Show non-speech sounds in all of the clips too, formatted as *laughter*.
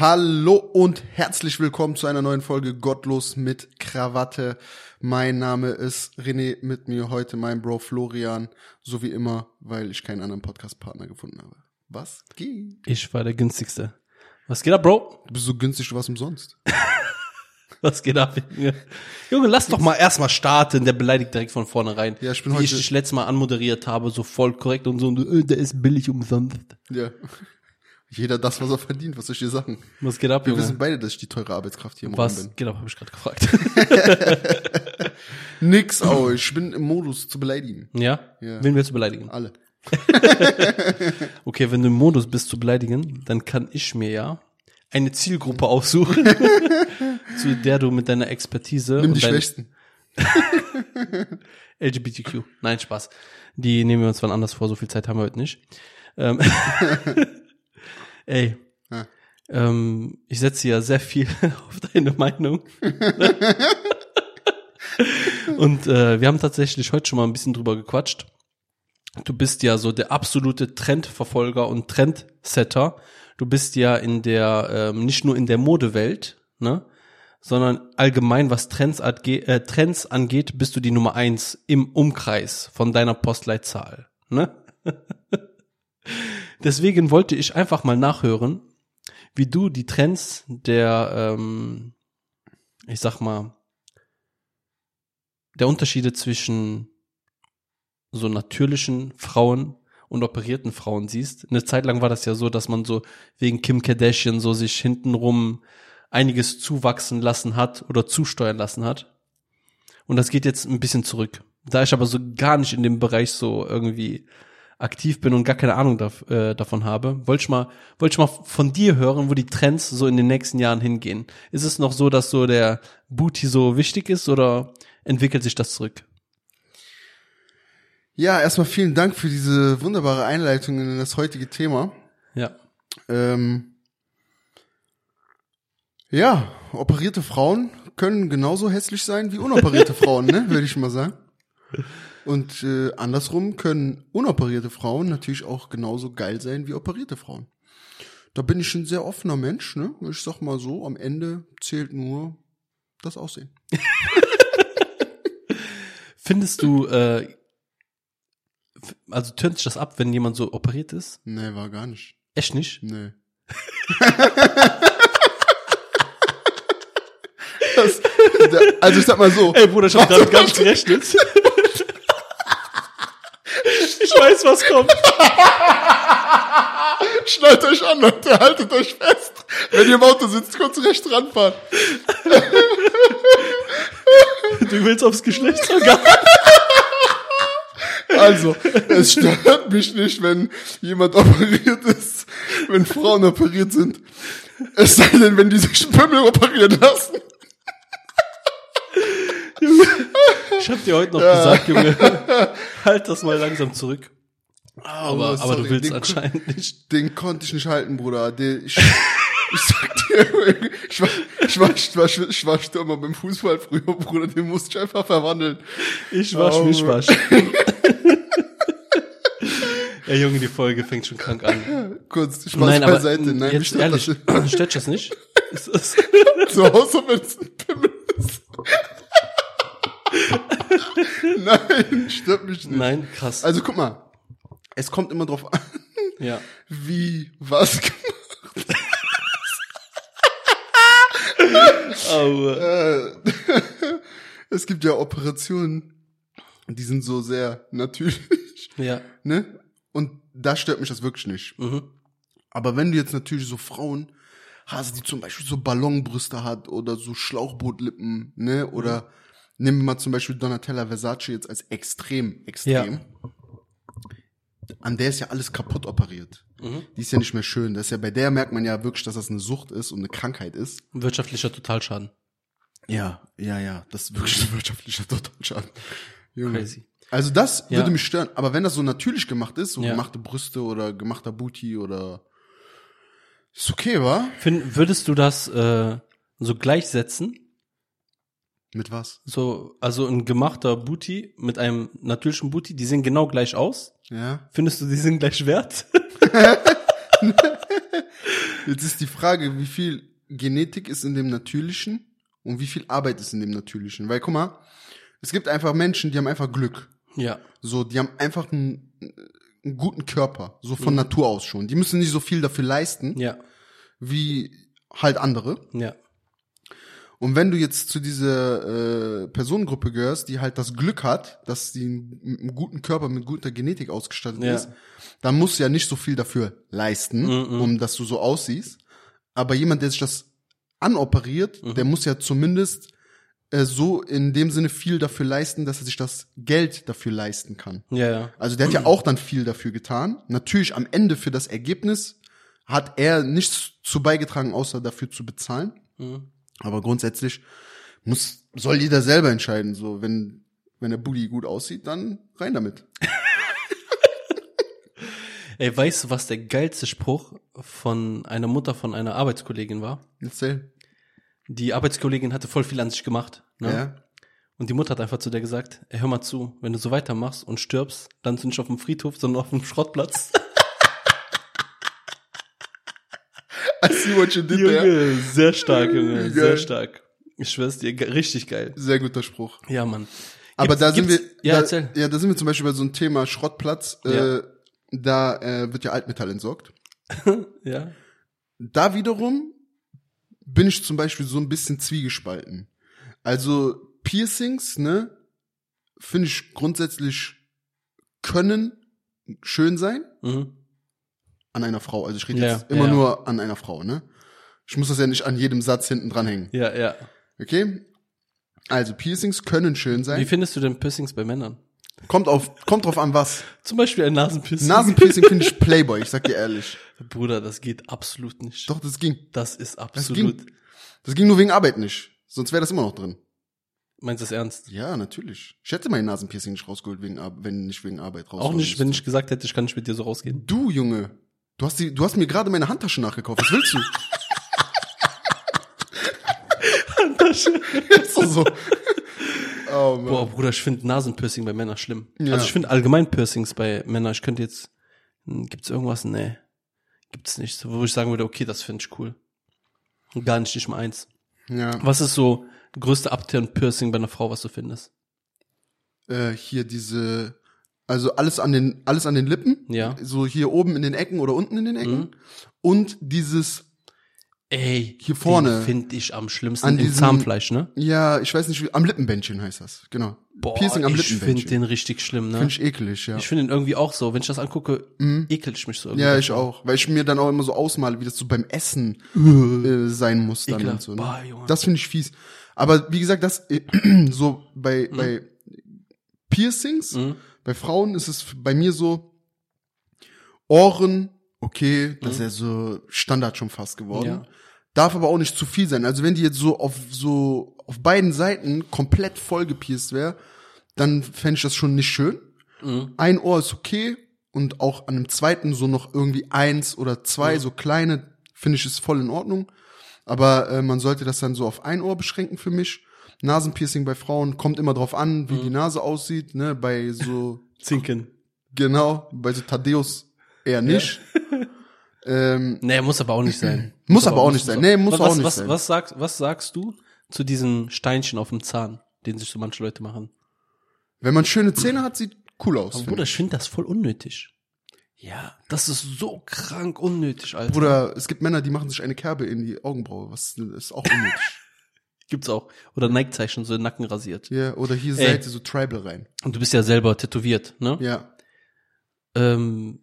Hallo und herzlich willkommen zu einer neuen Folge Gottlos mit Krawatte. Mein Name ist René, mit mir heute mein Bro Florian, so wie immer, weil ich keinen anderen Podcast-Partner gefunden habe. Was geht? Ich war der günstigste. Was geht ab, Bro? Du bist so günstig, du warst umsonst. *laughs* Was geht ab? Junge, Junge lass doch mal erstmal starten. Der beleidigt direkt von vornherein. Ja, ich bin Wie heute- ich dich letztes Mal anmoderiert habe, so voll korrekt und so. Und du, äh, der ist billig umsonst. Ja. Jeder das, was er verdient, was soll ich dir sagen? Was geht ab, Wir Junge? wissen beide, dass ich die teure Arbeitskraft hier im Raum Was bin. geht ab, habe ich gerade gefragt. *laughs* Nix, au, ich bin im Modus zu beleidigen. ja? Ja. Wen willst du beleidigen? Alle. *laughs* Okay, wenn du im Modus bist zu beleidigen, dann kann ich mir ja eine Zielgruppe aussuchen, *laughs* zu der du mit deiner Expertise Nimm die und dein Schwächsten. LGBTQ. Nein, Spaß. Die nehmen wir uns wann anders vor, so viel Zeit haben wir heute nicht. Ey, Ja. ähm, ich setze ja sehr viel *laughs* auf deine Meinung. *laughs* Und äh, wir haben tatsächlich heute schon mal ein bisschen drüber gequatscht. Du bist ja so der absolute Trendverfolger und Trendsetter. Du bist ja in der, ähm, nicht nur in der Modewelt, ne, sondern allgemein, was Trends, äh, Trends angeht, bist du die Nummer eins im Umkreis von deiner Postleitzahl, ne? *laughs* Deswegen wollte ich einfach mal nachhören, wie du die Trends der, ähm, ich sag mal, der Unterschiede zwischen so natürlichen Frauen und operierten Frauen siehst. Eine Zeit lang war das ja so, dass man so wegen Kim Kardashian so sich hintenrum einiges zuwachsen lassen hat oder zusteuern lassen hat. Und das geht jetzt ein bisschen zurück. Da ich aber so gar nicht in dem Bereich so irgendwie aktiv bin und gar keine Ahnung dav äh, davon habe, wollte ich mal, wollte ich mal von dir hören, wo die Trends so in den nächsten Jahren hingehen. Ist es noch so, dass so der Booty so wichtig ist oder entwickelt sich das zurück? Ja, erstmal vielen Dank für diese wunderbare Einleitung in das heutige Thema. Ja. Ähm, ja, operierte Frauen können genauso hässlich sein wie unoperierte Frauen, ne, *laughs* würde ich mal sagen. Und äh, andersrum können unoperierte Frauen natürlich auch genauso geil sein wie operierte Frauen. Da bin ich ein sehr offener Mensch, ne? Ich sag mal so, am Ende zählt nur das Aussehen. *laughs* Findest du, äh, also tönt sich das ab, wenn jemand so operiert ist? Nee, war gar nicht. Echt nicht? Nee. *laughs* das, da, also ich sag mal so. Ey, Bruder, ich hab damit gar nicht gerechnet. Ich weiß, was kommt. *laughs* Schnallt euch an, Leute, haltet euch fest. Wenn ihr im Auto sitzt, kurz rechts ranfahren. Du willst aufs Geschlechtsorgan. Also, es stört mich nicht, wenn jemand operiert ist, wenn Frauen operiert sind. Es sei denn, wenn die sich Pimmel operieren lassen. Ich hab dir heute noch gesagt, Junge, *laughs* halt das mal langsam zurück. Aber, Oh, aber du willst den, anscheinend nicht. Den konnte ich nicht halten, Bruder. Den, ich, ich sag dir, ich war, ich war, ich war, ich war Stürmer beim Fußball früher, Bruder. Den musste ich einfach verwandeln. Ich wasch, Oh, mich wasch. *laughs* Ey, Junge, die Folge fängt schon krank an. Kurz, Spaß Nein, aber beiseite. Nein, jetzt ehrlich, stört das nicht? *laughs* Ist das, so aus, als wenn es ein Pimmel ist. *laughs* Nein, stört mich nicht. nein, krass. Also guck mal, es kommt immer drauf an, ja. *laughs* wie was gemacht. *laughs* Aua. Äh, es gibt ja Operationen, die sind so sehr natürlich, Ja. ne? Und da stört mich das wirklich nicht. Mhm. Aber wenn du jetzt natürlich so Frauen hast, die zum Beispiel so Ballonbrüste hat oder so Schlauchbootlippen, ne? Oder nehmen wir mal zum Beispiel Donatella Versace jetzt als extrem, extrem. An der ist ja alles kaputt operiert. Mhm. Die ist ja nicht mehr schön. Das ist ja bei der merkt man ja wirklich, dass das eine Sucht ist und eine Krankheit ist. Wirtschaftlicher Totalschaden. Ja, ja, ja. Das ist wirklich ein wirtschaftlicher Totalschaden. Junge. Crazy. Also das Ja. würde mich stören. Aber wenn das so natürlich gemacht ist, so Ja. gemachte Brüste oder gemachter Booty oder ist okay, wa? Find, würdest du das äh, so gleichsetzen? Mit was? So, also ein gemachter Booty mit einem natürlichen Booty, die sehen genau gleich aus. Ja. Findest du, die sind gleich wert? *laughs* Jetzt ist die Frage, wie viel Genetik ist in dem Natürlichen und wie viel Arbeit ist in dem Natürlichen. Weil, guck mal, es gibt einfach Menschen, die haben einfach Glück. Ja. So, die haben einfach einen, einen guten Körper, so von Natur aus schon. Die müssen nicht so viel dafür leisten, Ja. wie halt andere. Ja. Und wenn du jetzt zu dieser äh, Personengruppe gehörst, die halt das Glück hat, dass sie einen, guten Körper mit guter Genetik ausgestattet Ja. ist, dann musst du ja nicht so viel dafür leisten, Mhm. um dass du so aussiehst. Aber jemand, der sich das anoperiert, Mhm. der muss ja zumindest äh, so in dem Sinne viel dafür leisten, dass er sich das Geld dafür leisten kann. Ja, ja. Also der hat ja auch dann viel dafür getan. Natürlich am Ende für das Ergebnis hat er nichts zu beigetragen, außer dafür zu bezahlen. Mhm. Aber grundsätzlich muss, soll jeder selber entscheiden. So, wenn, wenn der Booty gut aussieht, dann rein damit. *laughs* Ey, weißt du, was der geilste Spruch von einer Mutter von einer Arbeitskollegin war? Erzähl. Die Arbeitskollegin hatte voll viel an sich gemacht. Ne? Ja. Und die Mutter hat einfach zu der gesagt, ey, hör mal zu, wenn du so weitermachst und stirbst, dann nicht auf dem Friedhof, sondern auf dem Schrottplatz. *laughs* *laughs* I see what you did there. Junge, sehr stark, Junge, Geil. sehr stark. Ich schwör's dir, richtig geil. Sehr guter Spruch. Ja, Mann. Aber Gibt's- da sind wir, Ja, da, erzähl. ja, da sind wir zum Beispiel bei so einem Thema Schrottplatz. Ja. Äh, da äh, wird ja Altmetall entsorgt. *laughs* Ja. Da wiederum bin ich zum Beispiel so ein bisschen zwiegespalten. Also Piercings, ne, finde ich grundsätzlich können schön sein Mhm. An einer Frau. Also ich rede Ja, jetzt immer ja. nur an einer Frau, ne? Ich muss das ja nicht an jedem Satz hinten dranhängen. Ja, ja. Okay? Also Piercings können schön Wie sein. findest du denn Piercings bei Männern? Kommt auf, kommt drauf an was. Zum Beispiel ein Nasenpiercing. Nasenpiercing finde ich Playboy, ich sag dir ehrlich. *laughs* Bruder, das geht absolut nicht. Doch, das ging. Das ist Das absolut. ging. Das ging nur wegen Arbeit nicht. Sonst wäre das immer noch drin. Meinst du das ernst? Ja, natürlich. Ich hätte mein Nasenpiercing nicht rausgeholt, wegen, wenn nicht wegen Arbeit raus. Auch nicht, wenn ich gesagt hätte, ich kann nicht mit dir so rausgehen. Du, Junge. Du hast, die, du hast mir gerade meine Handtasche nachgekauft. Was willst du? Handtasche. Ist doch so. Oh, Mann. Boah, Bruder, ich finde Nasenpiercing bei Männern schlimm. Ja. Also ich finde allgemein Piercings bei Männern, ich könnte jetzt, hm, gibt's irgendwas? Nee. Gibt's nicht. Wo ich sagen würde, okay, das finde ich cool. Gar nicht, nicht mal eins. Ja. Was ist so größte Upturn-Piercing bei einer Frau, was du findest? Äh, hier diese, also alles an den, alles an den Lippen. Ja. So hier oben in den Ecken oder unten in den Ecken. Mhm. Und dieses, Ey, Hier vorne. finde ich am schlimmsten An diesem- Zahnfleisch, ne? ja, ich weiß nicht, wie, am Lippenbändchen heißt das. Genau. Boah, Piercing am ich finde den richtig schlimm, ne? Finde ich eklig, ja. Ich finde ihn irgendwie auch so. Wenn ich das angucke, Mhm. ekelt ich mich so irgendwie. Ja, ich auch. Weil ich mir dann auch immer so ausmale, wie das so beim Essen äh, sein muss dann und so. Ne? Boah, Junge. Das finde ich fies. Aber wie gesagt, das äh, *clears throat* so bei, bei Piercings, Mhm. Bei Frauen ist es bei mir so, Ohren, okay, das ist ja so Standard schon fast geworden. Ja. Darf aber auch nicht zu viel sein. Also wenn die jetzt so auf so auf beiden Seiten komplett voll gepierst wäre, dann fände ich das schon nicht schön. Mhm. Ein Ohr ist okay und auch an dem zweiten so noch irgendwie eins oder zwei, so kleine, finde ich ist voll in Ordnung. Aber äh, man sollte das dann so auf ein Ohr beschränken für mich. Nasenpiercing bei Frauen kommt immer drauf an, wie die Nase aussieht, ne, bei so, Zinken. genau, bei so Thaddeus eher nicht. *laughs* ähm, Nee, muss aber auch nicht sein. *clears throat* Muss aber auch nicht sein. Nee, muss was, auch nicht was, sein. Was sagst, was sagst du zu diesen Steinchen auf dem Zahn, den sich so manche Leute machen? wenn man schöne Zähne hat, sieht cool aus. Aber Bruder, ich. ich finde das voll unnötig. Ja, das ist so krank unnötig, Alter. Bruder, es gibt Männer, die machen sich eine Kerbe in die Augenbraue, was ist auch unnötig. *laughs* Gibt's auch. Oder Nike-Zeichen, so Nacken rasiert. ja, oder hier Ey. Seite so Tribal rein. Und du bist ja selber tätowiert, ne? Ja. Ähm,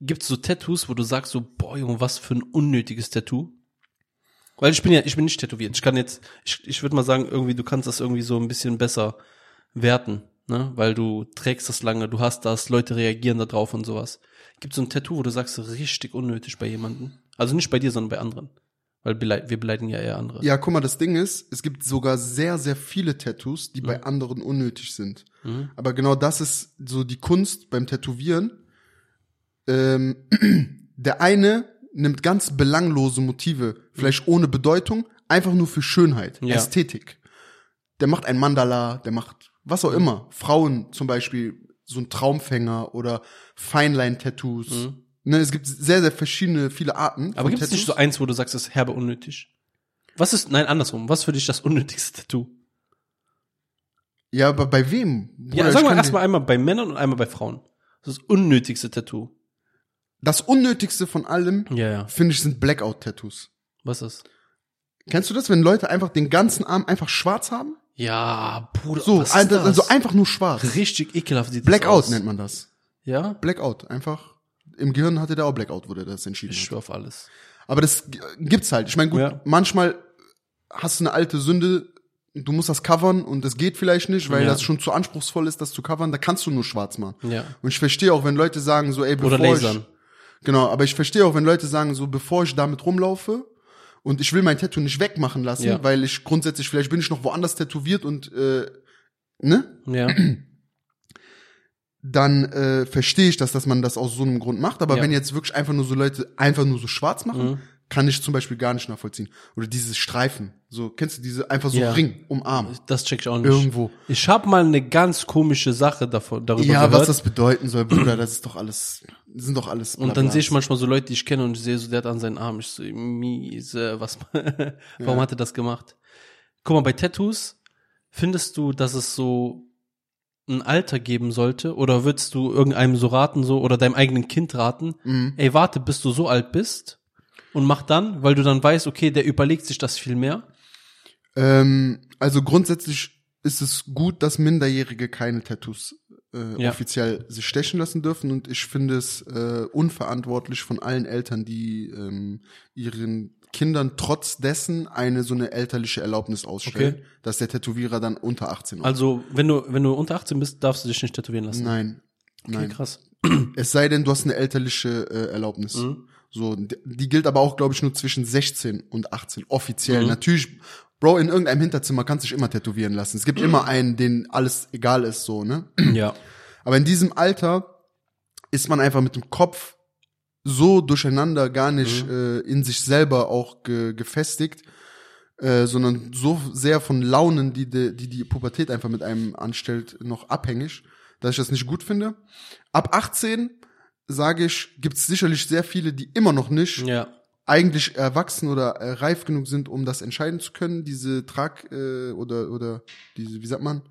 gibt's so Tattoos, wo du sagst so, boah, Junge, was für ein unnötiges Tattoo? Weil ich bin ja, ich bin nicht tätowiert. Ich kann jetzt, ich, ich würde mal sagen, irgendwie, du kannst das irgendwie so ein bisschen besser werten, ne? Weil du trägst das lange, du hast das, Leute reagieren da drauf und sowas. Gibt so ein Tattoo, wo du sagst, richtig unnötig bei jemandem? Also nicht bei dir, sondern bei anderen. Weil wir beleidigen ja eher andere. Ja, guck mal, das Ding ist, es gibt sogar sehr, sehr viele Tattoos, die bei anderen unnötig sind. Mhm. Aber genau das ist so die Kunst beim Tätowieren. Ähm, *clears throat* der eine nimmt ganz belanglose Motive, vielleicht ohne Bedeutung, einfach nur für Schönheit, Ja. Ästhetik. Der macht ein Mandala, der macht was auch immer. Frauen zum Beispiel, so ein Traumfänger oder Feinline-Tattoos. Ne, es gibt sehr, sehr verschiedene, viele Arten. Aber gibt es nicht so eins, wo du sagst, das ist herbe unnötig? Was ist, nein, andersrum. Was für dich das unnötigste Tattoo? Ja, aber bei wem? Bruder, Ja, wir kann erstmal einmal bei Männern und einmal bei Frauen. Das ist das unnötigste Tattoo. Das unnötigste von allem, Ja, ja. finde ich, sind Blackout-Tattoos. Was ist? Kennst du das, wenn Leute einfach den ganzen Arm einfach schwarz haben? Ja, Bruder. So, was ist also, das? also einfach nur schwarz. Richtig ekelhaft sieht das Blackout aus. nennt man das. Ja? Blackout, einfach. Im Gehirn hatte der auch Blackout, wurde das entschieden. Ich schwör auf alles. Aber das gibt's halt. Ich meine, gut, Ja. manchmal hast du eine alte Sünde, du musst das covern und das geht vielleicht nicht, weil Ja. das schon zu anspruchsvoll ist, das zu covern. Da kannst du nur schwarz machen. Ja. Und ich verstehe auch, wenn Leute sagen so, ey, bevor Oder lasern. ich genau, aber ich verstehe auch, wenn Leute sagen so, bevor ich damit rumlaufe und ich will mein Tattoo nicht wegmachen lassen, Ja. weil ich grundsätzlich vielleicht bin ich noch woanders tätowiert und äh, ne, Ja. *clears throat* dann äh, verstehe ich das, dass man das aus so einem Grund macht. Aber Ja. wenn jetzt wirklich einfach nur so Leute einfach nur so schwarz machen, Mhm. kann ich zum Beispiel gar nicht nachvollziehen. Oder dieses Streifen, so kennst du diese einfach so Ja. Ring um Arm Das check ich auch nicht. irgendwo. Ich habe mal eine ganz komische Sache davon, darüber Ja, gehört. was das bedeuten soll, Bruder, das ist doch alles, das sind doch alles. und dann sehe ich manchmal so Leute, die ich kenne und ich sehe so, der hat an seinen Arm. Ich so, miese, was, *laughs* warum hat er das gemacht? Guck mal, bei Tattoos, findest du, dass es so ein Alter geben sollte? Oder würdest du irgendeinem so raten, so, oder deinem eigenen Kind raten? Mhm. Ey, warte, bis du so alt bist und mach dann, weil du dann weißt, okay, der überlegt sich das viel mehr. Ähm, also grundsätzlich ist es gut, dass Minderjährige keine Tattoos äh, Ja. offiziell sich stechen lassen dürfen und ich finde es äh, unverantwortlich von allen Eltern, die ähm, ihren Kindern trotz dessen eine so eine elterliche Erlaubnis ausstellen, Okay. dass der Tätowierer dann unter 18 ist. Also, wenn du, wenn du unter 18 bist, darfst du dich nicht tätowieren lassen. Nein, Okay, nein. krass. *clears throat* Es sei denn, du hast eine elterliche äh, Erlaubnis. Mhm. So, die, die gilt aber auch, glaube ich, nur zwischen 16 und 18 offiziell. Mhm. Natürlich, Bro, in irgendeinem Hinterzimmer kannst du dich immer tätowieren lassen. Es gibt immer einen, den alles egal ist, so, ne? Ja. Aber in diesem Alter ist man einfach mit dem Kopf so durcheinander gar nicht Mhm. äh, in sich selber auch ge gefestigt, äh, sondern so sehr von Launen, die, die die Pubertät einfach mit einem anstellt, noch abhängig, dass ich das nicht gut finde. Ab 18 sage ich, gibt es sicherlich sehr viele, die immer noch nicht Ja. eigentlich erwachsen oder äh, reif genug sind, um das entscheiden zu können, diese Trag äh, oder oder diese, wie sagt man,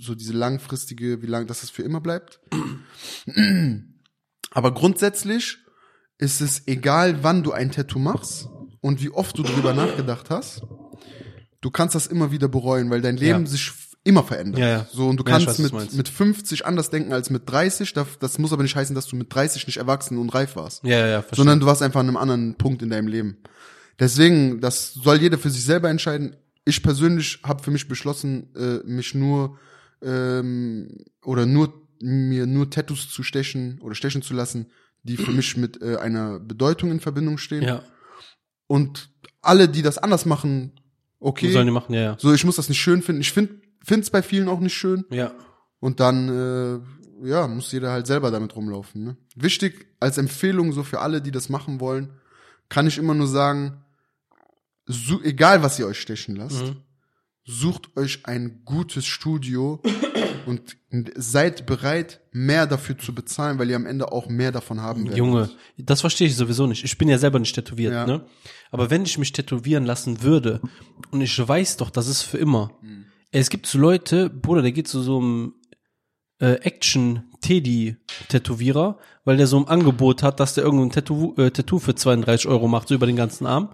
so diese langfristige, wie lange, dass das für immer bleibt. *clears throat* Aber grundsätzlich ist es egal, wann du ein Tattoo machst und wie oft du drüber *clears throat* nachgedacht hast. Du kannst das immer wieder bereuen, weil dein Leben Ja. sich immer verändert. Ja, ja. So und du kannst weiß, mit mit 50 anders denken als mit 30. Das, das muss aber nicht heißen, dass du mit 30 nicht erwachsen und reif warst Ja, ja, ja, verstehe. sondern du warst einfach an einem anderen Punkt in deinem Leben. Deswegen, das soll jeder für sich selber entscheiden. Ich persönlich habe für mich beschlossen, äh, mich nur ähm, oder nur mir nur Tattoos zu stechen oder stechen zu lassen, die für mich mit äh, einer Bedeutung in Verbindung stehen. ja. Und alle, die das anders machen, okay. Sollen die machen, ja, ja. So, ich muss das nicht schön finden. Ich finde es bei vielen auch nicht schön. Ja. Und dann, äh, ja, muss jeder halt selber damit rumlaufen. Ne? Wichtig als Empfehlung so für alle, die das machen wollen, kann ich immer nur sagen, so, egal was ihr euch stechen lasst, Mhm. sucht euch ein gutes Studio und seid bereit, mehr dafür zu bezahlen, weil ihr am Ende auch mehr davon haben werdet. Junge, das verstehe ich sowieso nicht. Ich bin ja selber nicht tätowiert, Ja. ne? Aber wenn ich mich tätowieren lassen würde und ich weiß doch, das ist für immer. Hm. Ey, Es gibt so Leute, Bruder, der geht zu so einem äh, Action-Teddy-Tätowierer, weil der so ein Angebot hat, dass der irgendein Tattoo, äh, Tattoo für 32 Euro macht, so über den ganzen Arm.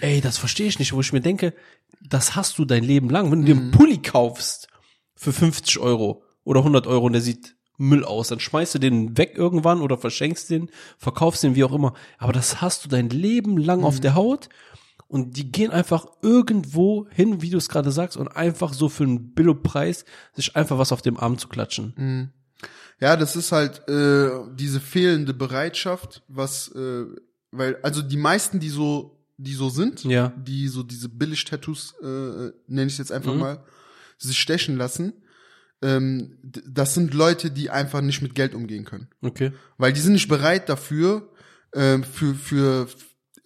Ey, das verstehe ich nicht, wo ich mir denke, das hast du dein Leben lang. Wenn du dir Mhm. einen Pulli kaufst für 50 Euro oder 100 Euro und der sieht Müll aus, dann schmeißt du den weg irgendwann oder verschenkst den, verkaufst den, wie auch immer. Aber das hast du dein Leben lang Mhm. auf der Haut und die gehen einfach irgendwo hin, wie du es gerade sagst, und einfach so für einen Billo-Preis sich einfach was auf dem Arm zu klatschen. Ja, das ist halt äh, diese fehlende Bereitschaft, was, äh, weil, also die meisten, die so, die so sind, Ja. die so diese Billig-Tattoos, äh, nenne ich jetzt einfach Mhm. mal, sich stechen lassen, ähm, das sind Leute, die einfach nicht mit Geld umgehen können. Okay. Weil die sind nicht bereit dafür, ähm, für, für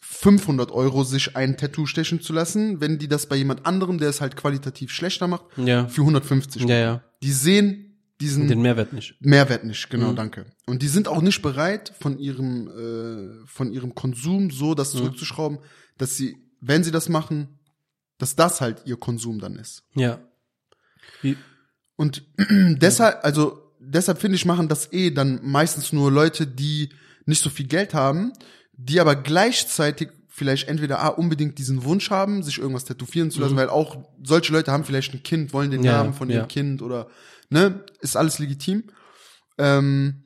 500 Euro sich ein Tattoo stechen zu lassen, wenn die das bei jemand anderem, der es halt qualitativ schlechter macht, Ja. für 150 Ja, ja. die sehen diesen Den Mehrwert nicht. Mehrwert nicht, genau, Mhm. danke. Und die sind auch nicht bereit, von ihrem, äh, von ihrem Konsum so das Mhm. zurückzuschrauben, dass sie, wenn sie das machen, dass das halt ihr Konsum dann ist. Ja. Wie, Und *clears throat* deshalb, also deshalb finde ich, machen das eh dann meistens nur Leute, die nicht so viel Geld haben, die aber gleichzeitig vielleicht entweder A, unbedingt diesen Wunsch haben, sich irgendwas tätowieren zu lassen, weil auch solche Leute haben vielleicht ein Kind, wollen den Mhm. Ja, Namen von ja. ihrem Kind oder, ne, ist alles legitim. Ähm,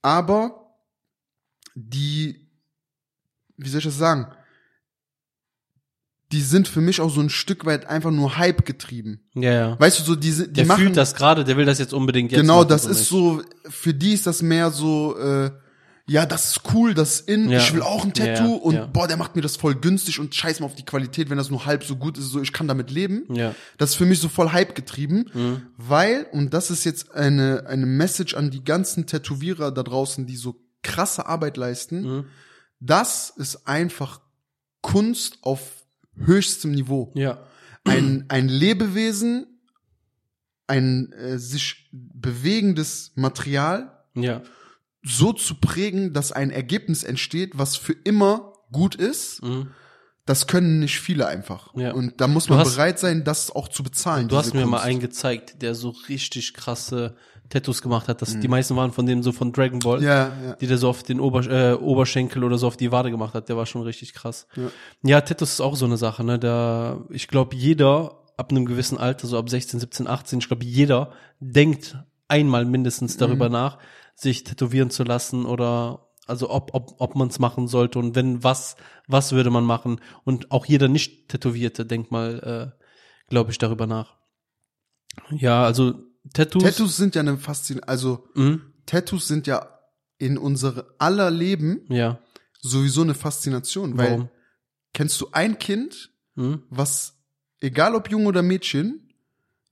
aber die, wie soll ich das sagen? Die sind für mich auch so ein Stück weit einfach nur Hype getrieben. ja, ja. Weißt du, so diese, die Der machen, fühlt das gerade, der will das jetzt unbedingt jetzt genau, das ist nicht. so, für die ist das mehr so, äh, ja, das ist cool, das ist in, Ja. ich will auch ein Ja, Tattoo und ja. boah, der macht mir das voll günstig und scheiß mal auf die Qualität, wenn das nur halb so gut ist, so ich kann damit leben. Ja. Das ist für mich so voll Hype getrieben, Mhm. weil, und das ist jetzt eine, eine Message an die ganzen Tätowierer da draußen, die so krasse Arbeit leisten, Mhm. das ist einfach Kunst auf höchstem Niveau Ja. ein, ein Lebewesen, ein äh, sich bewegendes Material Ja. so zu prägen, dass ein Ergebnis entsteht, was für immer gut ist, Mhm. Das können nicht viele einfach. Ja. Und da muss man hast- bereit sein, das auch zu bezahlen. Du hast mir mal Kunst. einen gezeigt, der so richtig krasse Tattoos gemacht hat. Das, Die meisten waren von denen so von Dragon Ball. Mhm. Ja, ja. die der so auf den Ober, äh, Oberschenkel oder so auf die Wade gemacht hat, der war schon richtig krass. Ja, Tattoos ist auch so eine Sache, ne? Da, ich glaube, jeder ab einem gewissen Alter, so ab 16, 17, 18, ich glaube, jeder denkt einmal mindestens darüber Mhm. nach, sich tätowieren zu lassen oder also ob, ob, ob man es machen sollte und wenn was, was würde man machen. Und auch jeder Nicht-Tätowierte denkt mal, äh, glaube ich, darüber nach. Ja, also Tattoos. Tattoos sind ja eine Faszination, also Mhm, Tattoos sind ja in unsere aller Leben ja. sowieso eine Faszination, weil Warum? kennst du ein Kind, Mhm. was, egal ob Junge oder Mädchen,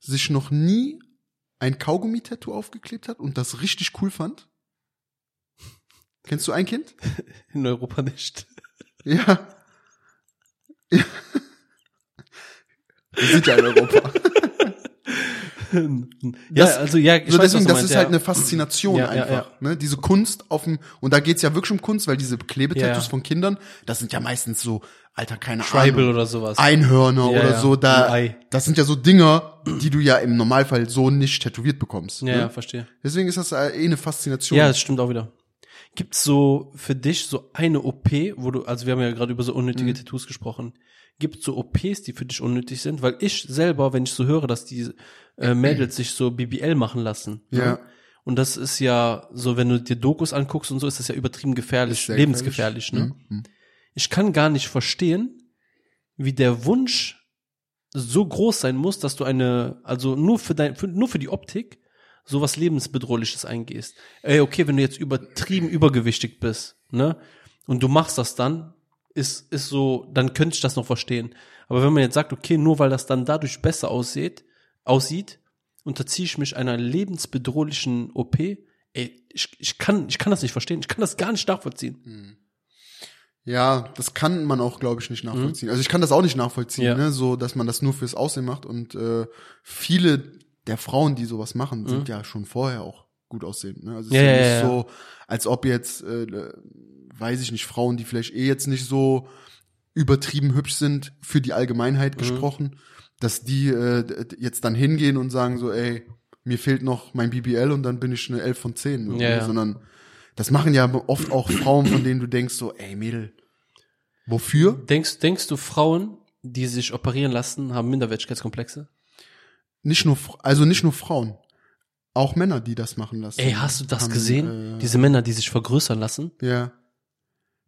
sich noch nie ein Kaugummi-Tattoo aufgeklebt hat und das richtig cool fand? Kennst du ein Kind? *laughs* In Europa nicht. Ja. ja. Wir sind ja in Europa. *laughs* ja, Das- also ja, ich so weiß, deswegen, das ist halt ja. eine Faszination Ja, ja, einfach. Ne? Diese Kunst auf dem, und da geht's ja wirklich um Kunst, weil diese Klebetattoos Ja. von Kindern, das sind ja meistens so, Alter, keine Tribal Ahnung. oder sowas. Einhörner Ja, oder ja. so, da, das sind ja so Dinger, die du ja im Normalfall so nicht tätowiert bekommst. ja, ne? ja, verstehe. Deswegen ist das äh, eh eine Faszination. Ja, das stimmt auch wieder. Gibt's so für dich so eine OP, wo du, also wir haben ja gerade über so unnötige Tattoos gesprochen. Gibt's so OPs, die für dich unnötig sind? Weil ich selber, wenn ich so höre, dass die äh, Mädels sich so BBL machen lassen. ne? Ja. Und das ist ja so, wenn du dir Dokus anguckst und so, ist das ja übertrieben gefährlich, lebensgefährlich, ne? Mhm. Ich kann gar nicht verstehen, wie der Wunsch so groß sein muss, dass du eine, also nur für dein, für, nur für die Optik, sowas lebensbedrohliches eingehst. Ey, okay, wenn du jetzt übertrieben übergewichtig bist, ne, und du machst das dann, ist, ist so, dann könnte ich das noch verstehen. Aber wenn man jetzt sagt, okay, nur weil das dann dadurch besser aussieht, aussieht, unterziehe ich mich einer lebensbedrohlichen OP, ey, ich, ich kann, ich kann das nicht verstehen. Ich kann das gar nicht nachvollziehen. Ja, das kann man auch, glaube ich, nicht nachvollziehen. Also ich kann das auch nicht nachvollziehen, Ja. ne? so dass man das nur fürs Aussehen macht. Und äh, viele der Frauen, die sowas machen, sind ja schon vorher auch gut aussehend. Ne? Also es Mhm. Ja, ist ja, ja, nicht so, als ob jetzt, äh, weiß ich nicht, Frauen, die vielleicht eh jetzt nicht so übertrieben hübsch sind, für die Allgemeinheit Mhm. gesprochen, dass die äh, jetzt dann hingehen und sagen so, ey, mir fehlt noch mein BBL und dann bin ich eine 11 von 10. irgendwie, Ja, ja. Sondern das machen ja oft auch Frauen, von denen du denkst so, ey Mädel, wofür? Denkst, denkst du, Frauen, die sich operieren lassen, haben Minderwertigkeitskomplexe? Nicht nur, also nicht nur Frauen, auch Männer, die das machen lassen. Ey, hast du das haben, gesehen? Äh, Diese Männer, die sich vergrößern lassen? ja.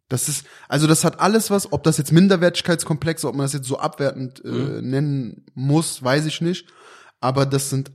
Das ist, also das hat alles was, ob das jetzt Minderwertigkeitskomplexe, ob man das jetzt so abwertend äh, Mhm. nennen muss, weiß ich nicht. Aber das sind,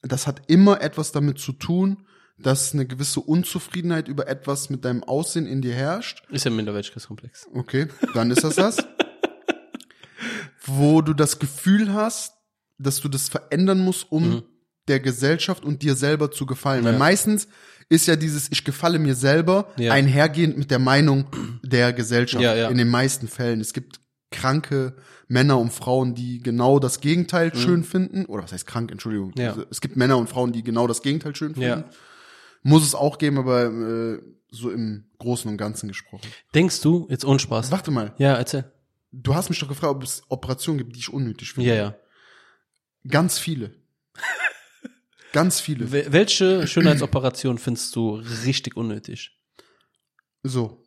das hat immer etwas damit zu tun, dass eine gewisse Unzufriedenheit über etwas mit deinem Aussehen in dir herrscht. Ist ja Minderwertigkeitskomplex. Okay, dann ist das das. *laughs* Wo du das Gefühl hast, dass du das verändern musst, um Mhm. der Gesellschaft und dir selber zu gefallen. Weil Ja. meistens ist ja dieses Ich gefalle mir selber Ja. einhergehend mit der Meinung der Gesellschaft. Ja, ja. In den meisten Fällen. Es gibt kranke Männer und Frauen, die genau das Gegenteil schön finden. Oder was heißt krank, Entschuldigung. Ja. Also, Es gibt Männer und Frauen, die genau das Gegenteil schön finden. Ja. Muss es auch geben, aber äh, so im Großen und Ganzen gesprochen. Denkst du, jetzt ohne Spaß. Warte mal, Ja, erzähl. du hast mich doch gefragt, ob es Operationen gibt, die ich unnötig finde. Ja, ja. Ganz viele. Ganz viele. Wel- Welche Schönheitsoperation findest du richtig unnötig? So.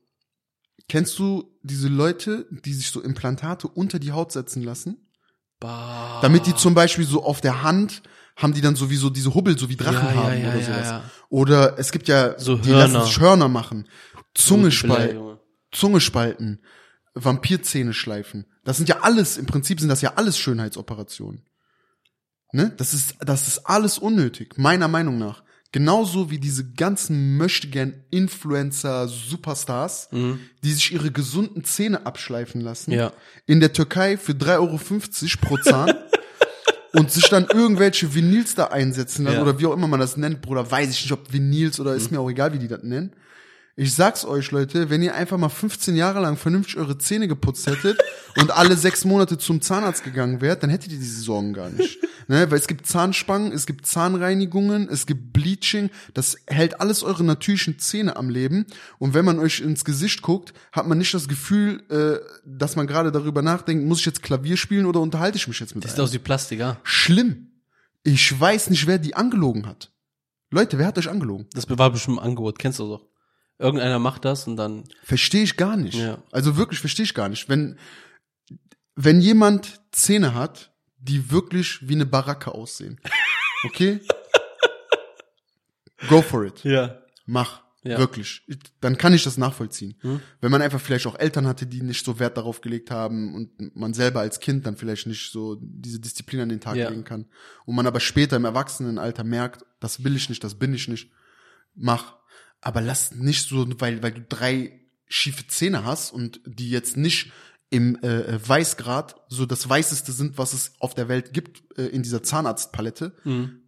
Kennst du diese Leute, die sich so Implantate unter die Haut setzen lassen? Bah. Damit die zum Beispiel so auf der Hand haben die dann sowieso diese Hubbel, so wie Drachen Ja, haben ja, oder ja, sowas. Oder es gibt ja, So die Hörner. lassen sich Hörner machen, Zunge, Bilder, spal. Zunge spalten, Vampirzähne schleifen. Das sind ja alles, im Prinzip sind das ja alles Schönheitsoperationen. Ne? Das ist, das ist alles unnötig, meiner Meinung nach. Genauso wie diese ganzen möchtegern Influencer Superstars, die sich ihre gesunden Zähne abschleifen lassen. Ja. In der Türkei für 3,50 Euro pro Zahn. *laughs* und sich dann irgendwelche Vinyls da einsetzen lassen Ja. oder wie auch immer man das nennt, Bruder, weiß ich nicht, ob Vinyls oder ist mir auch egal, wie die das nennen. Ich sag's euch, Leute, wenn ihr einfach mal 15 Jahre lang vernünftig eure Zähne geputzt hättet *laughs* und alle sechs Monate zum Zahnarzt gegangen wärt, dann hättet ihr diese Sorgen gar nicht. *laughs* Ne? Weil es gibt Zahnspangen, es gibt Zahnreinigungen, es gibt Bleaching, das hält alles eure natürlichen Zähne am Leben. Und wenn man euch ins Gesicht guckt, hat man nicht das Gefühl, äh, dass man gerade darüber nachdenkt, muss ich jetzt Klavier spielen oder unterhalte ich mich jetzt mit Sieht einem? aus wie Plastik, ja. Schlimm. Ich weiß nicht, wer die angelogen hat. Leute, wer hat euch angelogen? Das war bestimmt ein Angebot, kennst du doch. Irgendeiner macht das und dann, Verstehe ich gar nicht. Ja. Also wirklich verstehe ich gar nicht. Wenn, wenn jemand Zähne hat, die wirklich wie eine Baracke aussehen. Okay? *laughs* Go for it. ja. Mach. Ja. Wirklich. Ich- Dann kann ich das nachvollziehen. Hm? Wenn man einfach vielleicht auch Eltern hatte, die nicht so Wert darauf gelegt haben und man selber als Kind dann vielleicht nicht so diese Disziplin an den Tag Ja. legen kann. Und man aber später im Erwachsenenalter merkt, das will ich nicht, das bin ich nicht. Mach. Aber lass nicht so, weil, weil du drei schiefe Zähne hast und die jetzt nicht im äh, äh, Weißgrad so das Weißeste sind, was es auf der Welt gibt, äh, in dieser Zahnarztpalette.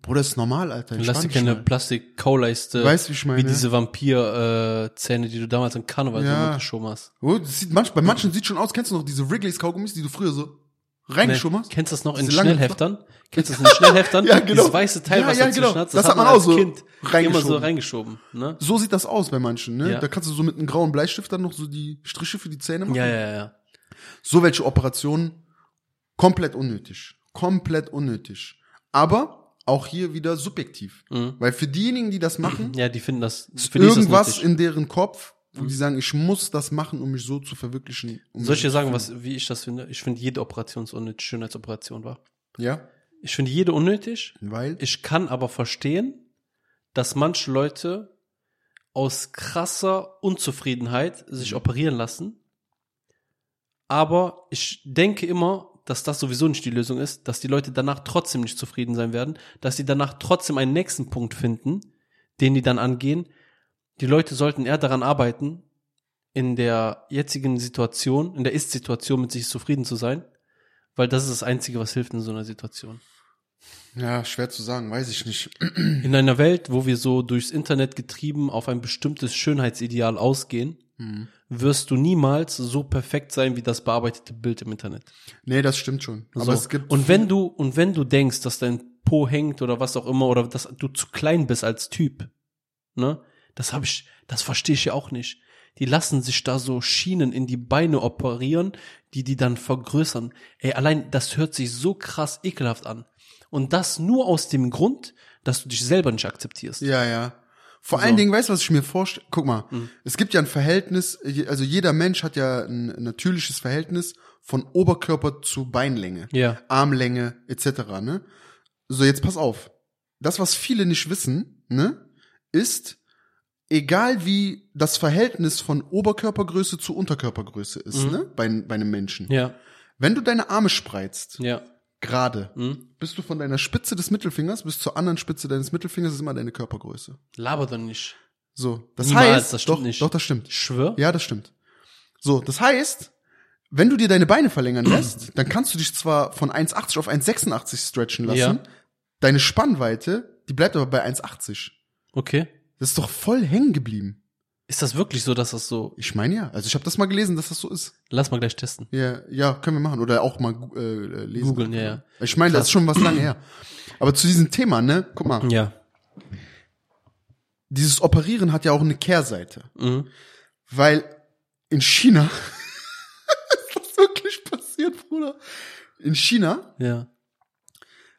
Bruder, ist normal, Alter. Lass dir keine. Plastik-Kauleiste. Weißt, wie ich meine? Wie diese Vampir-Zähne, die du damals im Karneval so Ja. mitgeschoben hast. Oh, das sieht manch, bei manchen sieht schon aus, kennst du noch diese Wrigley's Kaugummis, die du früher so reingeschoben hast? Kennst du das noch in Diese Schnellheftern? Kennst du das in Schnellheftern? *laughs* Ja, genau. Dieses weiße Teil, Ja, was ja, genau. hat, Das hat man auch als so Kind immer reingeschoben. so reingeschoben. Ne? So sieht das aus bei manchen, ne? Ja. Da kannst du so mit einem grauen Bleistift dann noch so die Striche für die Zähne machen. Ja, ja, ja. So welche Operationen komplett unnötig. Komplett unnötig. Aber auch hier wieder subjektiv. Mhm. Weil für diejenigen, die das machen, Ja, die finden das, für das irgendwas in deren Kopf, wo die sagen, ich muss das machen, um mich so zu verwirklichen. Um Soll ich dir sagen, was, wie ich das finde? Ich finde jede Operation so unnötig, Schönheitsoperation war. Ja? Ich finde jede unnötig. Weil? Ich kann aber verstehen, dass manche Leute aus krasser Unzufriedenheit sich Mhm. operieren lassen. Aber ich denke immer, dass das sowieso nicht die Lösung ist, dass die Leute danach trotzdem nicht zufrieden sein werden, dass sie danach trotzdem einen nächsten Punkt finden, den die dann angehen. Die Leute sollten eher daran arbeiten, in der jetzigen Situation, in der Ist-Situation mit sich zufrieden zu sein, weil das ist das Einzige, was hilft in so einer Situation. Ja, schwer zu sagen, weiß ich nicht. In einer Welt, wo wir so durchs Internet getrieben auf ein bestimmtes Schönheitsideal ausgehen, Hm. wirst du niemals so perfekt sein wie das bearbeitete Bild im Internet. Nee, das stimmt schon. Aber so. es gibt. und wenn du und wenn du denkst, dass dein Po hängt oder was auch immer oder dass du zu klein bist als Typ, ne? Das habe ich, das verstehe ich ja auch nicht. Die lassen sich da so Schienen in die Beine operieren, die die dann vergrößern. Ey, allein das hört sich so krass ekelhaft an. Und das nur aus dem Grund, dass du dich selber nicht akzeptierst. Ja, ja. Vor So. Mhm. allen Dingen, weißt du, was ich mir vorstelle? Guck mal, es gibt ja ein Verhältnis, also jeder Mensch hat ja ein natürliches Verhältnis von Oberkörper zu Beinlänge, Ja. Armlänge etc. Ne? So, jetzt pass auf. Das, was viele nicht wissen, ne, ist, egal wie das Verhältnis von Oberkörpergröße zu Unterkörpergröße ist, ne, bei, bei einem Menschen. Mhm. Ja, Wenn du deine Arme spreizt, ja. Gerade, Hm? bist du von deiner Spitze des Mittelfingers bis zur anderen Spitze deines Mittelfingers ist immer deine Körpergröße. Laber doch nicht. So, das Niemals, heißt, das stimmt doch, nicht. doch, das stimmt. Ich schwör? Ja, das stimmt. So, das heißt, wenn du dir deine Beine verlängern lässt, *clears throat* dann kannst du dich zwar von 1,80 auf 1,86 stretchen lassen. Ja. Deine Spannweite, die bleibt aber bei 1,80. Okay. Das ist doch voll hängen geblieben. Ist das wirklich so, dass das so? Ich meine ja. Also ich habe das mal gelesen, dass das so ist. Lass mal gleich testen. Ja, ja, können wir machen. Oder auch mal gu- äh, lesen. Googeln, ja, ja. Ich meine, das ist schon was lange her. Aber zu diesem Thema, ne? Guck mal, Ja. dieses Operieren hat ja auch eine Kehrseite. Mhm. Weil in China, *laughs* ist das wirklich passiert, Bruder? In China Ja.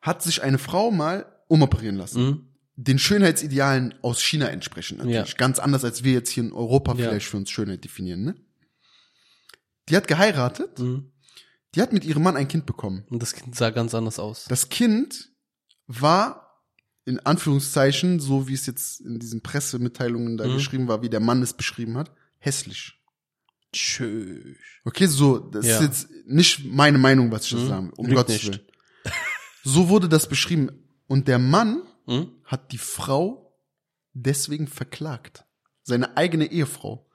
hat sich eine Frau mal umoperieren lassen. Mhm. Den Schönheitsidealen aus China entsprechend natürlich. Ja. Ganz anders, als wir jetzt hier in Europa Ja. vielleicht für uns Schönheit definieren, ne? Die hat geheiratet, Mhm. die hat mit ihrem Mann ein Kind bekommen. Und das Kind sah ganz anders aus. Das Kind war in Anführungszeichen, so wie es jetzt in diesen Pressemitteilungen da Mhm. geschrieben war, wie der Mann es beschrieben hat, hässlich. Tschüss. Okay, so, das Ja. ist jetzt nicht meine Meinung, was ich das Mhm. sage, um Lügt Gottes nicht. Willen. So wurde das beschrieben. Und der Mann Mhm. hat die Frau deswegen verklagt. Seine eigene Ehefrau.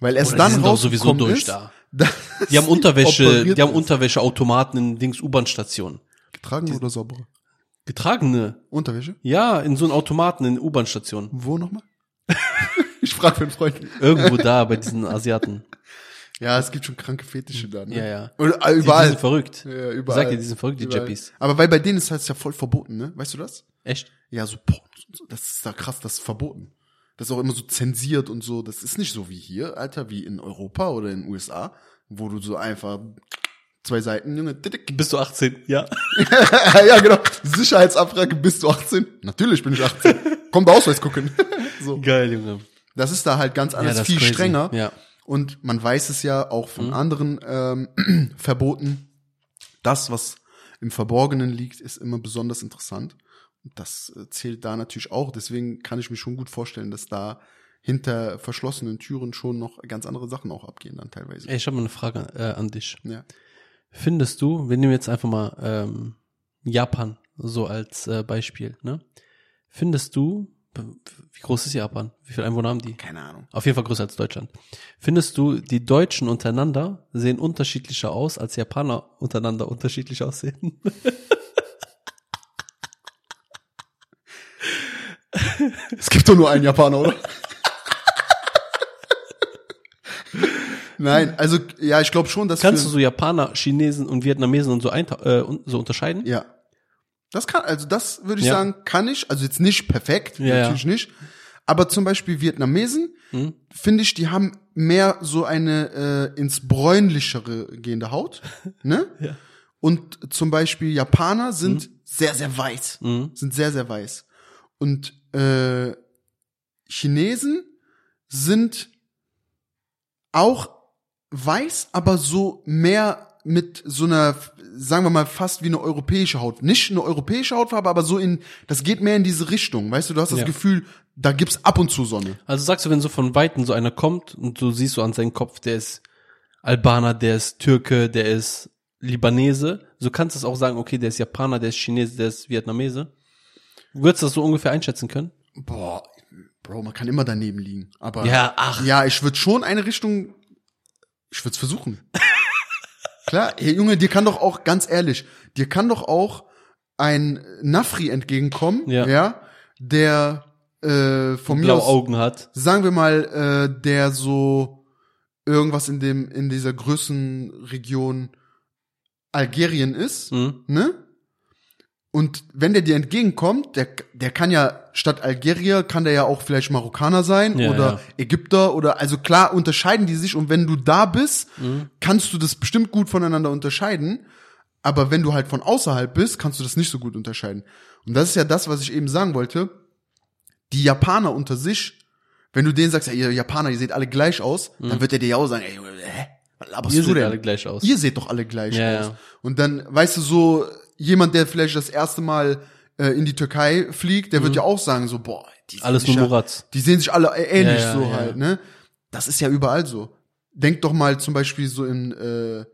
Weil erst Oder dann die sind doch sowieso durch ist, da. *laughs* Die haben Unterwäsche, die haben. Unterwäscheautomaten in Dings U-Bahn-Stationen. Getragen oder saubere? Getragene. Unterwäsche? Ja, in so einen Automaten in U-Bahn-Stationen. Wo nochmal? *laughs* ich frage für einen Freund. Irgendwo da bei diesen Asiaten. Ja, es gibt schon kranke Fetische da, ne? Ja, ja. Oder, äh, Die überall. sind verrückt. Ja, Ich überall. sag dir, die sind verrückt, die Überall. Jappies. Aber weil bei denen ist das ja voll verboten, ne? Weißt du das? Echt? Ja, so so. Das ist da krass, das ist verboten. Das ist auch immer so zensiert und so. Das ist nicht so wie hier, Alter, wie in Europa oder in den USA, wo du so einfach zwei Seiten, Junge. Bist du 18? Ja. *laughs* ja, genau. Sicherheitsabfrage, bist du 18? Natürlich bin ich 18. Komm, bei Ausweis gucken. *laughs* so. Geil, Junge. Das ist da halt ganz anders, ist viel crazy. strenger. Ja. Und man weiß es ja auch von Mhm. anderen ähm, *clears throat* Verboten. Das, was im Verborgenen liegt, ist immer besonders interessant. Das äh, zählt da natürlich auch. Deswegen kann ich mir schon gut vorstellen, dass da hinter verschlossenen Türen schon noch ganz andere Sachen auch abgehen dann teilweise. Ey, ich habe mal eine Frage äh, an dich. Ja. Findest du, wir nehmen jetzt einfach mal ähm, Japan so als äh, Beispiel, ne? Findest du, wie groß ist Japan? Wie viele Einwohner haben die? Keine Ahnung. Auf jeden Fall größer als Deutschland. Findest du, die Deutschen untereinander sehen unterschiedlicher aus, als Japaner untereinander unterschiedlich aussehen? *laughs* *laughs* Es gibt doch nur einen Japaner, oder? Nein, also ja, ich glaube schon, dass Kannst du so Japaner, Chinesen und Vietnamesen und so, eintau- äh, so unterscheiden? Ja. Das kann, also das würde ich Ja. sagen, kann ich. Also jetzt nicht perfekt, Ja, natürlich nicht. Aber zum Beispiel Vietnamesen, Hm? finde ich, die haben mehr so eine äh, ins bräunlichere gehende Haut. *laughs* Ne? Ja. Und zum Beispiel Japaner sind sehr, sehr weiß. Mhm. Sind sehr, sehr weiß. Und äh, Chinesen sind auch weiß, aber so mehr mit so einer, sagen wir mal, fast wie eine europäische Haut. Nicht eine europäische Hautfarbe, aber so in, das geht mehr in diese Richtung. Weißt du, du hast das Ja. Gefühl, da gibt's ab und zu Sonne. Also sagst du, wenn so von Weitem so einer kommt und du siehst so an seinem Kopf, der ist Albaner, der ist Türke, der ist Libanese, so kannst du es auch sagen, okay, der ist Japaner, der ist Chinese, der ist Vietnamese. Würdest du das so ungefähr einschätzen können? Boah, Bro, man kann immer daneben liegen. Aber Ja, ach. ja, ich würde schon eine Richtung, ich würde es versuchen. *laughs* Klar, hey Junge, dir kann doch auch, ganz ehrlich, dir kann doch auch ein Nafri entgegenkommen, Ja. ja, der äh, von mir Blaue aus, Augen hat. sagen wir mal, äh, der so irgendwas in dem in dieser Größenregion Algerien ist, Mhm. ne? Und wenn der dir entgegenkommt, der, der kann ja statt Algerier kann der ja auch vielleicht Marokkaner sein Ja, oder ja. Ägypter oder also klar unterscheiden die sich und wenn du da bist, Mhm. kannst du das bestimmt gut voneinander unterscheiden. Aber wenn du halt von außerhalb bist, kannst du das nicht so gut unterscheiden. Und das ist ja das, was ich eben sagen wollte. Die Japaner unter sich, wenn du denen sagst, ey, ihr Japaner, ihr seht alle gleich aus, dann wird der dir ja auch sagen, ey, hä? Was laberst Ihr du seht denn? alle gleich aus. Ihr seht doch alle gleich Ja, aus. Und dann, weißt du, so jemand, der vielleicht das erste Mal äh, in die Türkei fliegt, der wird ja auch sagen so, boah, die sehen Alles sich nur ja, Murat. die sehen sich alle ähnlich Ja, ja, so ja. halt, ne? Das ist ja überall so. Denk doch mal zum Beispiel so in äh,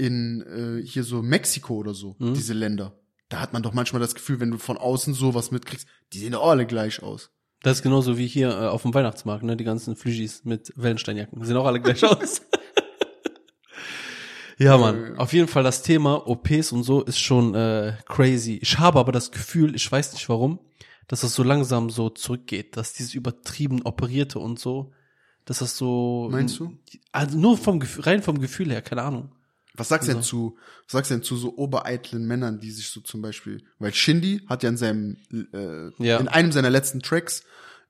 in äh, hier so Mexiko oder so, Mhm. diese Länder. Da hat man doch manchmal das Gefühl, wenn du von außen sowas mitkriegst, die sehen doch alle gleich aus. Das ist genauso wie hier äh, auf dem Weihnachtsmarkt, ne? Die ganzen Flügis mit Wellensteinjacken. Die sehen auch alle gleich *laughs* aus. Ja, Mann. Auf jeden Fall das Thema OPs und so ist schon äh, crazy. Ich habe aber das Gefühl, ich weiß nicht warum, dass das so langsam so zurückgeht, dass dieses übertrieben operierte und so, dass das so. Meinst du? Also nur vom Gefühl, rein vom Gefühl her, keine Ahnung. Was sagst du denn Also- zu, was sagst du denn zu so obereitlen Männern, die sich so zum Beispiel, weil Shindy hat ja in seinem, äh, Ja. in einem seiner letzten Tracks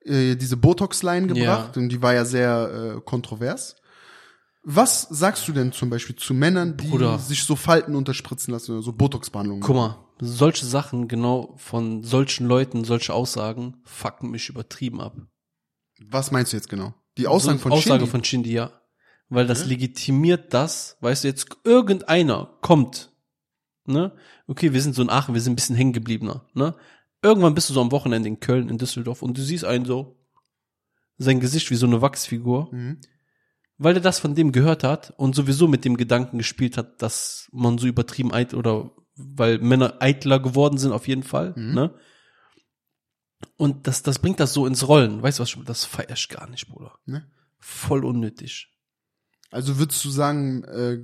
äh, diese Botox-Line gebracht Ja. und die war ja sehr äh, kontrovers. Was sagst du denn zum Beispiel zu Männern, die Bruder. sich so Falten unterspritzen lassen oder so Botox-Behandlungen? Guck mal, solche Sachen, genau von solchen Leuten, solche Aussagen, fucken mich übertrieben ab. Was meinst du jetzt genau? Die Aussagen so, von Aussage Shindy? von Shindy, ja. Weil das legitimiert das, weißt du, jetzt irgendeiner kommt, ne? Okay, wir sind so in Aachen, wir sind ein bisschen hängen gebliebener, ne? Irgendwann bist du so am Wochenende in Köln, in Düsseldorf und du siehst einen so, sein Gesicht wie so eine Wachsfigur, Mhm. Weil er das von dem gehört hat und sowieso mit dem Gedanken gespielt hat, dass man so übertrieben eitel oder weil Männer eitler geworden sind auf jeden Fall, Mhm. ne? Und das, das bringt das so ins Rollen. Weißt du was, das feier ich gar nicht, Bruder. Ne? Voll unnötig. Also würdest du sagen, äh,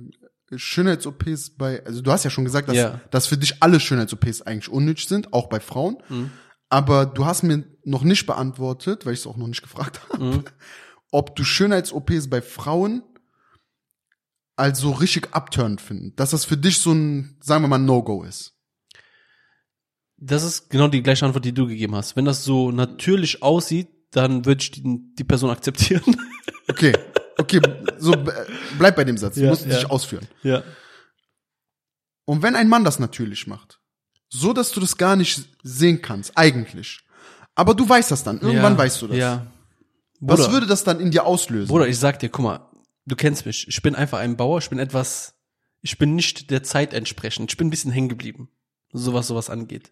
Schönheits-OPs bei, also du hast ja schon gesagt, dass, Ja. dass für dich alle Schönheits-OPs eigentlich unnötig sind, auch bei Frauen. Mhm. Aber du hast mir noch nicht beantwortet, weil ich es auch noch nicht gefragt habe, Mhm. Ob du Schönheits-OPs bei Frauen als so richtig abturned finden. Dass das für dich so ein, sagen wir mal, No-Go ist. Das ist genau die gleiche Antwort, die du gegeben hast. Wenn das so natürlich aussieht, dann würde ich die, die Person akzeptieren. *laughs* Okay, okay, so äh, bleib bei dem Satz, du Ja, musst ja. dich ausführen. ja. Und wenn ein Mann das natürlich macht, so dass du das gar nicht sehen kannst, eigentlich, aber du weißt das dann, irgendwann ja. weißt du das. Ja. Was Bruder, würde das dann in dir auslösen? Bruder, ich sag dir, guck mal, du kennst mich. Ich bin einfach ein Bauer, ich bin etwas, ich bin nicht der Zeit entsprechend. Ich bin ein bisschen hängen geblieben, so was sowas angeht.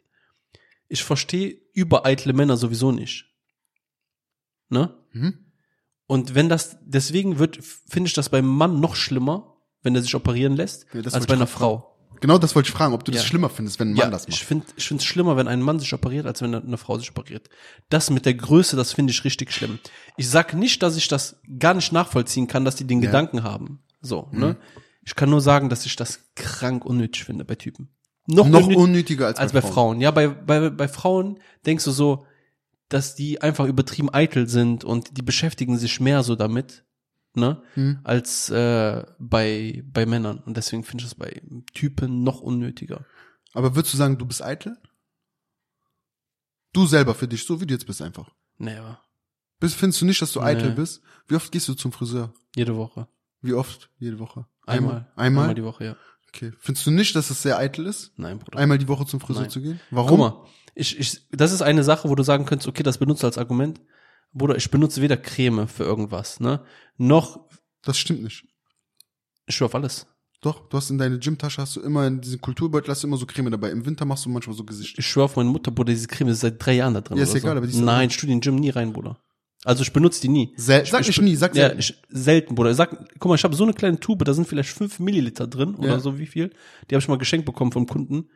Ich verstehe übereitle Männer sowieso nicht. Ne? Mhm. Und wenn das, deswegen wird, finde ich das beim Mann noch schlimmer, wenn er sich operieren lässt, Ja, als bei einer Frau. Genau das wollte ich fragen, ob du das Ja. schlimmer findest, wenn ein Ja, Mann das macht. ich finde ich finde es schlimmer, wenn ein Mann sich operiert, als wenn eine Frau sich operiert. Das mit der Größe, das finde ich richtig schlimm. Ich sag nicht, dass ich das gar nicht nachvollziehen kann, dass die den Ja. Mhm. Gedanken haben. So, ne? Ich kann nur sagen, dass ich das krank unnötig finde bei Typen. Noch, Noch unnöt- unnötiger als, als bei Frauen. Ja, bei, bei, bei Frauen denkst du so, dass die einfach übertrieben eitel sind und die beschäftigen sich mehr so damit, ne, Hm. als äh, bei, bei Männern. Und deswegen finde ich das bei Typen noch unnötiger. Aber würdest du sagen, du bist eitel? Du selber für dich, so wie du jetzt bist einfach. Naja, Bist, findest du nicht, dass du eitel Nee. bist? Wie oft gehst du zum Friseur? jede Woche. Wie oft? Jede Woche? Einmal. Einmal? Einmal die Woche, ja. Okay. Findest du nicht, dass es sehr eitel ist, Nein, Bruder. einmal die Woche zum Friseur Nein. zu gehen? Warum? Guck mal, ich, ich, das ist eine Sache, wo du sagen könntest, okay, das benutzt du als Argument. Bruder, ich benutze weder Creme für irgendwas, ne, noch, Das stimmt nicht. ich schwör auf alles. Doch, du hast in deine Gymtasche hast du immer in diesen Kulturbeutel hast du immer so Creme dabei. Im Winter machst du manchmal so Gesicht. Ich schwör auf meine Mutter, Bruder, diese Creme ist seit drei Jahren da drin. Ja, ist oder egal, so. aber die ist Nein, ich tu die in den Gym nie rein, Bruder. Also ich benutze die nie. Sel Ich- sag ich- nicht nie, sag ja, selten. ich, selten, Bruder. Ich sag, guck mal, ich habe so eine kleine Tube, da sind vielleicht fünf Milliliter drin oder Ja. so wie viel. Die habe ich mal geschenkt bekommen vom Kunden.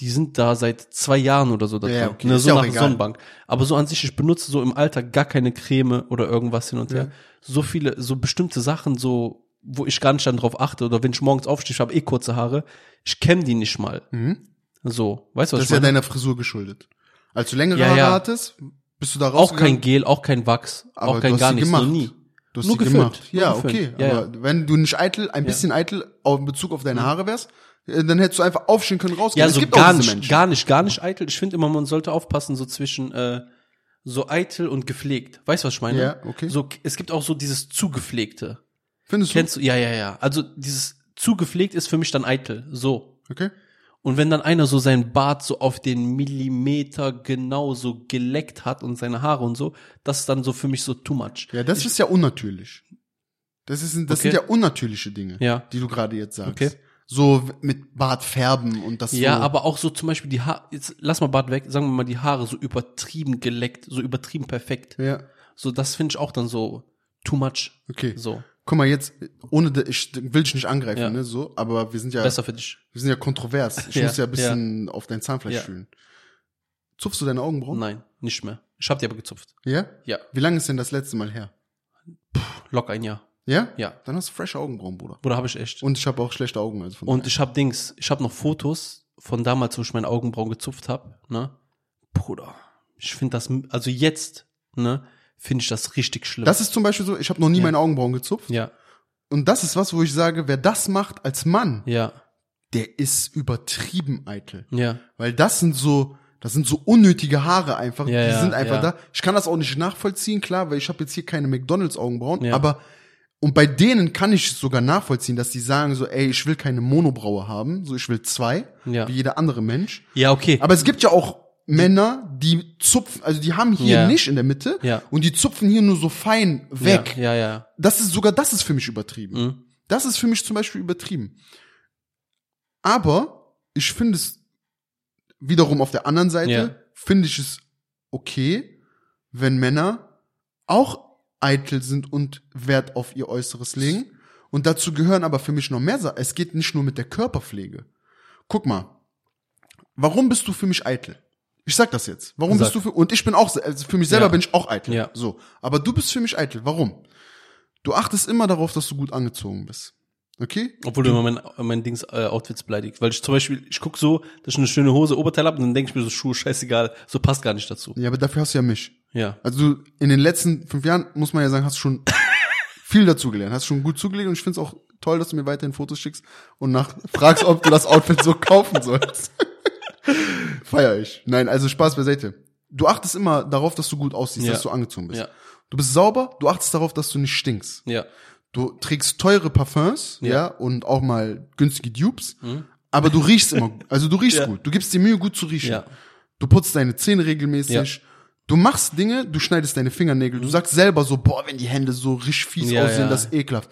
Die sind da seit zwei Jahren oder so da Ja, drin. okay, Ne, ist so ja auch nach egal. Sonnenbank. Aber so an sich, ich benutze so im Alltag gar keine Creme oder irgendwas hin und her. Ja. So viele, so bestimmte Sachen, so, wo ich gar nicht dann drauf achte oder wenn ich morgens aufstehe, ich habe eh kurze Haare, ich kenne die nicht mal. Mhm. So, weißt du, was Das ist ich ja meine? deiner Frisur geschuldet. Als du längere Ja, Haare ja. hattest, bist du da auch rausgegangen. kein Gel, auch kein Wachs, Aber auch kein gar nichts, gemacht. nie. Du hast Nur sie gefüllt, gemacht. Ja, gefüllt. okay. Ja, aber wenn du nicht eitel, ein Ja. bisschen eitel in Bezug auf deine Haare wärst, dann hättest du einfach aufstehen können, rausgehen. Ja, es so gibt gar auch diese nicht, Menschen. gar nicht, gar nicht eitel. Ich finde immer, man sollte aufpassen, so zwischen äh, so eitel und gepflegt. Weißt du, was ich meine? Ja, okay. So, es gibt auch so dieses zugepflegte. Findest du? Kennst du? Ja, ja, ja. Also dieses zugepflegt ist für mich dann eitel. So. Okay. Und wenn dann einer so sein Bart so auf den Millimeter genau so geleckt hat und seine Haare und so, das ist dann so für mich so too much. Ja, das ist ja unnatürlich. Das ist, das Okay. sind ja unnatürliche Dinge, Ja. die du gerade jetzt sagst. Okay. So mit Bart färben und das Ja, so. aber auch so zum Beispiel die Haare, jetzt lass mal Bart weg, sagen wir mal die Haare so übertrieben geleckt, so übertrieben perfekt. Ja, So, das finde ich auch dann so too much. okay. So, Guck mal jetzt, ohne, ich will dich nicht angreifen, Ja. ne, so, aber wir sind ja, besser für dich. wir sind ja kontrovers. Ich *laughs* Ja, muss ja ein bisschen auf dein Zahnfleisch Ja. fühlen. Zupfst du deine Augenbrauen? Nein, nicht mehr. Ich hab die aber gezupft. Ja? Ja, Wie lange ist denn das letzte Mal her? locker ein Jahr. Ja? Ja, Dann hast du frische Augenbrauen, Bruder. Bruder, habe ich echt. Und ich habe auch schlechte Augen, also von Und ich hab Dings, ich hab noch Fotos von damals, wo ich meine Augenbrauen gezupft hab, ne? Bruder, Ich finde das, also jetzt, ne, finde ich das richtig schlimm. Das ist zum Beispiel so, ich habe noch nie Ja. meine Augenbrauen gezupft. ja, Und das ist was, wo ich sage, wer das macht als Mann, ja, der ist übertrieben eitel. ja, Weil das sind so, das sind so unnötige Haare einfach. Ja, die sind einfach da. Ich kann das auch nicht nachvollziehen, klar, weil ich habe jetzt hier keine McDonalds Augenbrauen, Ja. aber und bei denen kann ich es sogar nachvollziehen, dass die sagen so, ey, ich will keine Monobraue haben, so ich will zwei, Ja. wie jeder andere Mensch. ja, okay. Aber es gibt ja auch Männer, die zupfen, also die haben hier Ja. nicht in der Mitte Ja. und die zupfen hier nur so fein weg. Ja, ja, ja. Das ist sogar das ist für mich übertrieben. Mhm. Das ist für mich zum Beispiel übertrieben. Aber ich finde es wiederum auf der anderen Seite, finde ich es okay, wenn Männer auch eitel sind und Wert auf ihr Äußeres legen. Und dazu gehören aber für mich noch mehr Sachen. Es geht nicht nur mit der Körperpflege. Guck mal, warum bist du für mich eitel? Ich sag das jetzt. Warum Sag. bist du für, und ich bin auch, also für mich selber Ja. bin ich auch eitel. Ja. So. Aber du bist für mich eitel. Warum? Du achtest immer darauf, dass du gut angezogen bist. Okay? Obwohl du immer mein, mein Dings äh, Outfits beleidigt. Weil ich zum Beispiel, ich guck so, dass ich eine schöne Hose, Oberteil hab und dann denke ich mir so, Schuhe, scheißegal, so passt gar nicht dazu. Ja, aber dafür hast du ja mich. Ja. Also du, in den letzten fünf Jahren, muss man ja sagen, hast schon *laughs* viel dazugelernt. Hast schon gut zugelegt und ich finde es auch toll, dass du mir weiterhin Fotos schickst und nach fragst, ob du das Outfit so kaufen sollst. *laughs* Feier ich. Nein, also Spaß beiseite. Du achtest immer darauf, dass du gut aussiehst, Ja. dass du angezogen bist. Ja. Du bist sauber, du achtest darauf, dass du nicht stinkst. Ja. Du trägst teure Parfums, ja, Ja. und auch mal günstige Dupes, aber du riechst immer, also du riechst *laughs* Ja. gut. Du gibst dir Mühe, gut zu riechen. Ja. Du putzt deine Zähne regelmäßig. Du machst Dinge, du schneidest deine Fingernägel. Du sagst selber so, boah, wenn die Hände so richtig fies Mhm. Ja, aussehen, ja. Mhm. das ist ekelhaft.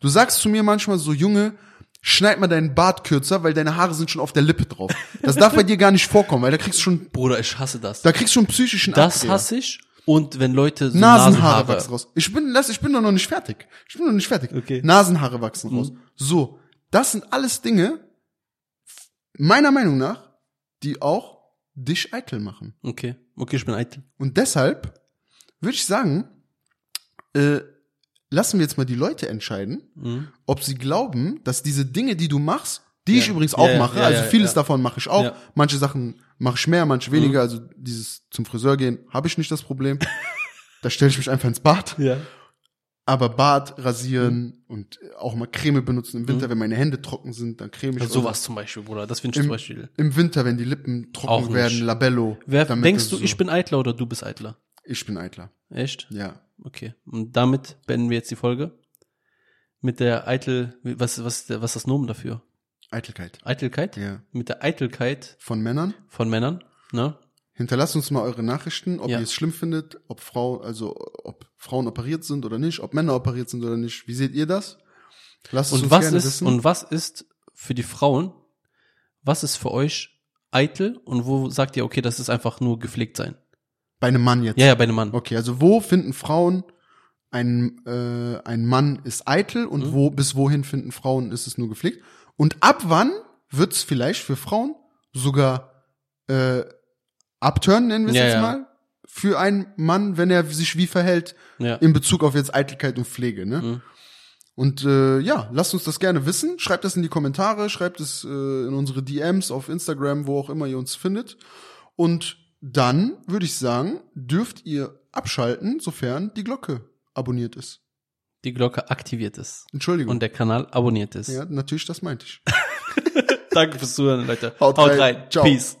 Du sagst zu mir manchmal so, Junge, schneid mal deinen Bart kürzer, weil deine Haare sind schon auf der Lippe drauf. Das darf bei dir gar nicht vorkommen, weil da kriegst du schon, Bruder, ich hasse das. da kriegst du schon psychischen Das Abdreher. hasse ich. Und wenn Leute so Nasenhaare, Nasenhaare, wachsen raus. Ich bin, lass, ich bin doch noch nicht fertig. Ich bin noch nicht fertig. Okay. Nasenhaare wachsen raus. So. Das sind alles Dinge, meiner Meinung nach, die auch dich eitel machen. Okay, okay, ich bin eitel. Und deshalb würde ich sagen, äh, lassen wir jetzt mal die Leute entscheiden, Mhm. ob sie glauben, dass diese Dinge, die du machst, die ich Ja. übrigens Ja, auch ja, mache, ja, also vieles davon mache ich auch. Mhm. manche Sachen mache ich mehr, manche weniger, also dieses zum Friseur gehen habe ich nicht das Problem. *laughs* da stelle ich mich einfach ins Bad. Ja. Aber Bart rasieren und auch mal Creme benutzen im Winter, wenn meine Hände trocken sind, dann creme ich. Mhm. Also sowas zum Beispiel, Bruder. Das finde ich Im, zum Beispiel. Im Winter, wenn die Lippen trocken werden, Labello. Wer, denkst du, so- ich bin eitler oder du bist eitler? Ich bin eitler. Echt? Ja. Okay. Und damit beenden wir jetzt die Folge. Mit der Eitel, was, was, was ist das Nomen dafür? Eitelkeit. Eitelkeit? Ja. Mit der Eitelkeit Von Männern. von Männern, ne? Hinterlasst uns mal eure Nachrichten, ob Ja. ihr es schlimm findet, ob Frau, also ob Frauen operiert sind oder nicht, ob Männer operiert sind oder nicht. Wie seht ihr das? Lasst es Und uns was gerne ist, wissen. und was ist für die Frauen, was ist für euch eitel und wo sagt ihr, okay, das ist einfach nur gepflegt sein? Bei einem Mann jetzt. Ja, ja, bei einem Mann. Okay, also wo finden Frauen ein, äh, ein Mann ist eitel und Mhm. wo bis wohin finden Frauen ist es nur gepflegt? Und ab wann wird's vielleicht für Frauen sogar äh, abturnen, nennen wir es Ja, jetzt ja. mal, für einen Mann, wenn er sich wie verhält Ja. in Bezug auf jetzt Eitelkeit und Pflege, ne? Mhm. Und äh, ja, lasst uns das gerne wissen. Schreibt das in die Kommentare, schreibt es äh, in unsere DMs auf Instagram, wo auch immer ihr uns findet. Und dann würde ich sagen, dürft ihr abschalten, sofern die Glocke abonniert ist. Die Glocke aktiviert ist. Entschuldigung. Und der Kanal abonniert ist. ja, natürlich, das meinte ich. *laughs* Danke fürs Zuhören, Leute. Haut rein. Ciao. Peace.